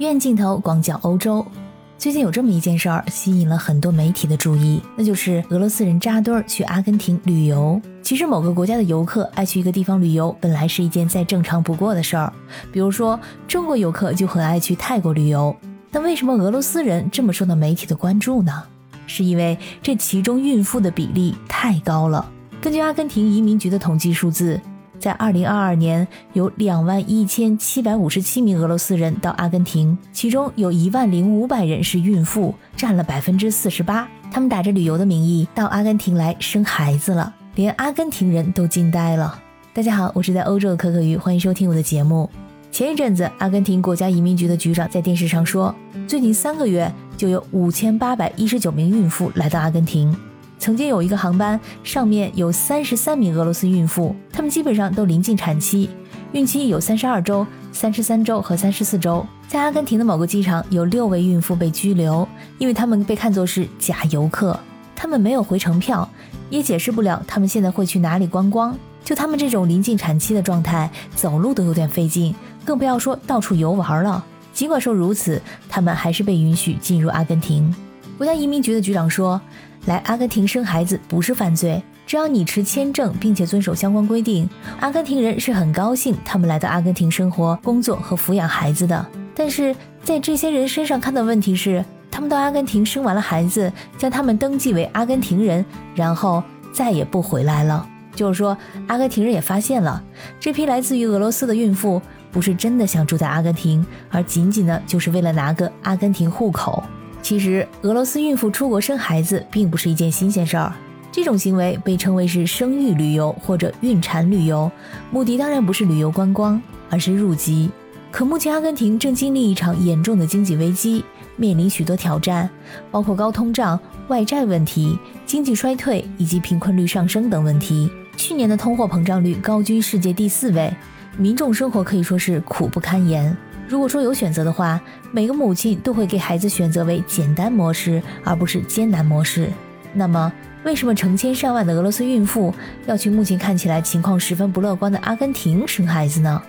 远镜头广角欧洲。最近有这么一件事儿，吸引了很多媒体的注意，那就是俄罗斯人扎堆儿去阿根廷旅游。其实某个国家的游客爱去一个地方旅游，本来是一件再正常不过的事儿。比如说中国游客就很爱去泰国旅游，但为什么俄罗斯人这么受到媒体的关注呢？是因为这其中孕妇的比例太高了。根据阿根廷移民局的统计数字。在二零二二年，有两万一千七百五十七名俄罗斯人到阿根廷，其中有一万零五百人是孕妇，占了百分之四十八。他们打着旅游的名义到阿根廷来生孩子了，连阿根廷人都惊呆了。大家好，我是在欧洲的可可鱼，欢迎收听我的节目。前一阵子，阿根廷国家移民局的局长在电视上说，最近三个月就有五千八百一十九名孕妇来到阿根廷。曾经有一个航班，上面有三十三名俄罗斯孕妇，她们基本上都临近产期，孕期有三十二周、三十三周和三十四周。在阿根廷的某个机场，有六位孕妇被拘留，因为她们被看作是假游客，他们没有回程票，也解释不了他们现在会去哪里观光。就他们这种临近产期的状态，走路都有点费劲，更不要说到处游玩了。尽管说如此，他们还是被允许进入阿根廷。国家移民局的局长说。来阿根廷生孩子不是犯罪，只要你持签证并且遵守相关规定，阿根廷人是很高兴他们来到阿根廷生活、工作和抚养孩子的。但是在这些人身上看到问题是，他们到阿根廷生完了孩子，将他们登记为阿根廷人，然后再也不回来了。就是说，阿根廷人也发现了这批来自于俄罗斯的孕妇不是真的想住在阿根廷，而仅仅呢就是为了拿个阿根廷户口。其实，俄罗斯孕妇出国生孩子并不是一件新鲜事儿。这种行为被称为是生育旅游或者孕产旅游，目的当然不是旅游观光，而是入籍。可目前阿根廷正经历一场严重的经济危机，面临许多挑战，包括高通胀、外债问题、经济衰退以及贫困率上升等问题。去年的通货膨胀率高居世界第四位，民众生活可以说是苦不堪言。如果说有选择的话，每个母亲都会给孩子选择为简单模式，而不是艰难模式。那么，为什么成千上万的俄罗斯孕妇要去目前看起来情况十分不乐观的阿根廷生孩子呢？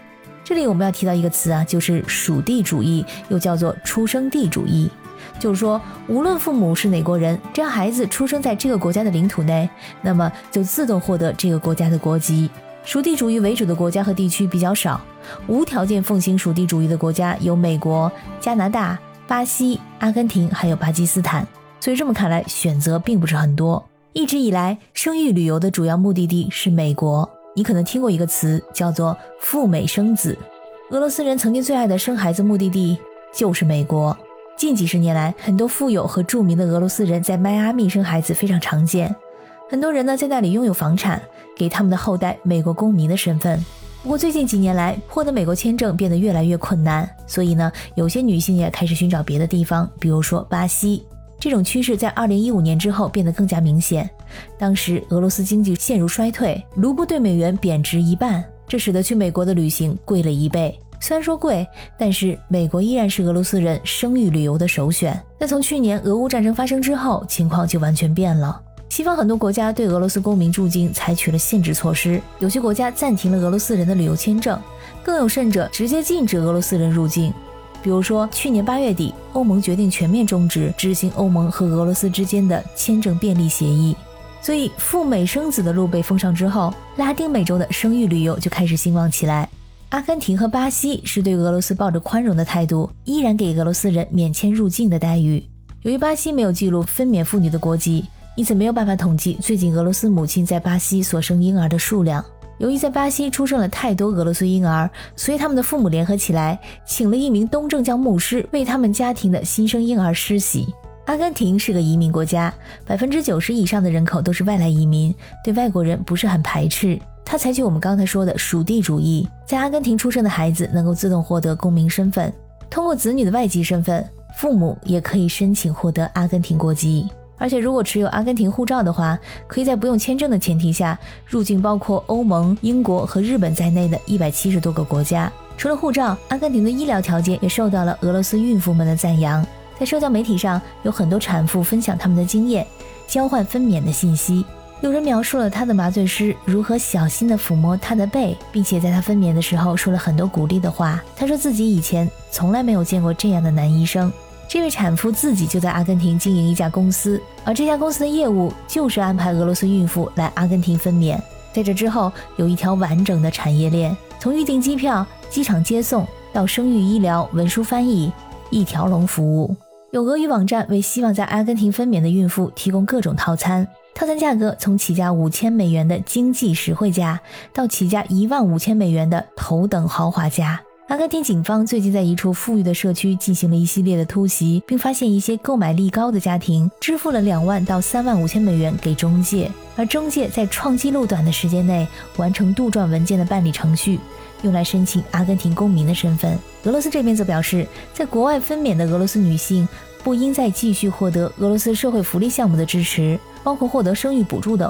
这里我们要提到一个词啊，就是属地主义，又叫做出生地主义。就是说，无论父母是哪国人，只要孩子出生在这个国家的领土内，那么就自动获得这个国家的国籍。属地主义为主的国家和地区比较少。无条件奉行属地主义的国家有美国、加拿大、巴西、阿根廷，还有巴基斯坦。所以这么看来，选择并不是很多。一直以来，生育旅游的主要目的地是美国。你可能听过一个词，叫做“赴美生子”。俄罗斯人曾经最爱的生孩子目的地就是美国。近几十年来，很多富有和著名的俄罗斯人在迈阿密生孩子非常常见。很多人呢在那里拥有房产，给他们的后代美国公民的身份。不过最近几年来，获得美国签证变得越来越困难，所以呢，有些女性也开始寻找别的地方，比如说巴西。这种趋势在二零一五年之后变得更加明显。当时俄罗斯经济陷入衰退，卢布对美元贬值一半，这使得去美国的旅行贵了一倍。虽然说贵，但是美国依然是俄罗斯人生育旅游的首选。但从去年俄乌战争发生之后，情况就完全变了。西方很多国家对俄罗斯公民入境采取了限制措施，有些国家暂停了俄罗斯人的旅游签证，更有甚者直接禁止俄罗斯人入境。比如说，去年八月底，欧盟决定全面终止执行欧盟和俄罗斯之间的签证便利协议。所以，赴美生子的路被封上之后，拉丁美洲的生育旅游就开始兴旺起来。阿根廷和巴西是对俄罗斯抱着宽容的态度，依然给俄罗斯人免签入境的待遇。由于巴西没有记录分娩妇女的国籍。因此没有办法统计最近俄罗斯母亲在巴西所生婴儿的数量。由于在巴西出生了太多俄罗斯婴儿，所以他们的父母联合起来，请了一名东正教牧师为他们家庭的新生婴儿施洗。阿根廷是个移民国家，百分之九十以上的人口都是外来移民，对外国人不是很排斥。他采取我们刚才说的属地主义，在阿根廷出生的孩子能够自动获得公民身份，通过子女的外籍身份，父母也可以申请获得阿根廷国籍。而且，如果持有阿根廷护照的话，可以在不用签证的前提下入境包括欧盟、英国和日本在内的一百七十多个国家。除了护照，阿根廷的医疗条件也受到了俄罗斯孕妇们的赞扬。在社交媒体上，有很多产妇分享他们的经验，交换分娩的信息。有人描述了他的麻醉师如何小心地抚摸他的背，并且在他分娩的时候说了很多鼓励的话。他说自己以前从来没有见过这样的男医生。这位产妇自己就在阿根廷经营一家公司，而这家公司的业务就是安排俄罗斯孕妇来阿根廷分娩。在这之后，有一条完整的产业链，从预订机票、机场接送到生育医疗、文书翻译，一条龙服务。有俄语网站为希望在阿根廷分娩的孕妇提供各种套餐，套餐价格从起价五千美元的经济实惠价，到起价一万五千美元的头等豪华价。阿根廷警方最近在一处富裕的社区进行了一系列的突袭，并发现一些购买力高的家庭支付了两万到三万五千美元给中介，而中介在创纪录短的时间内完成杜撰文件的办理程序。用来申请阿根廷公民的身份。俄罗斯这边则表示，在国外分娩的俄罗斯女性不应再继续获得俄罗斯社会福利项目的支持，包括获得生育补助等。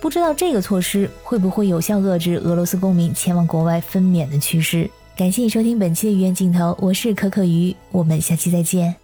不知道这个措施会不会有效遏制俄罗斯公民前往国外分娩的趋势？感谢你收听本期的鱼眼镜头，我是可可鱼，我们下期再见。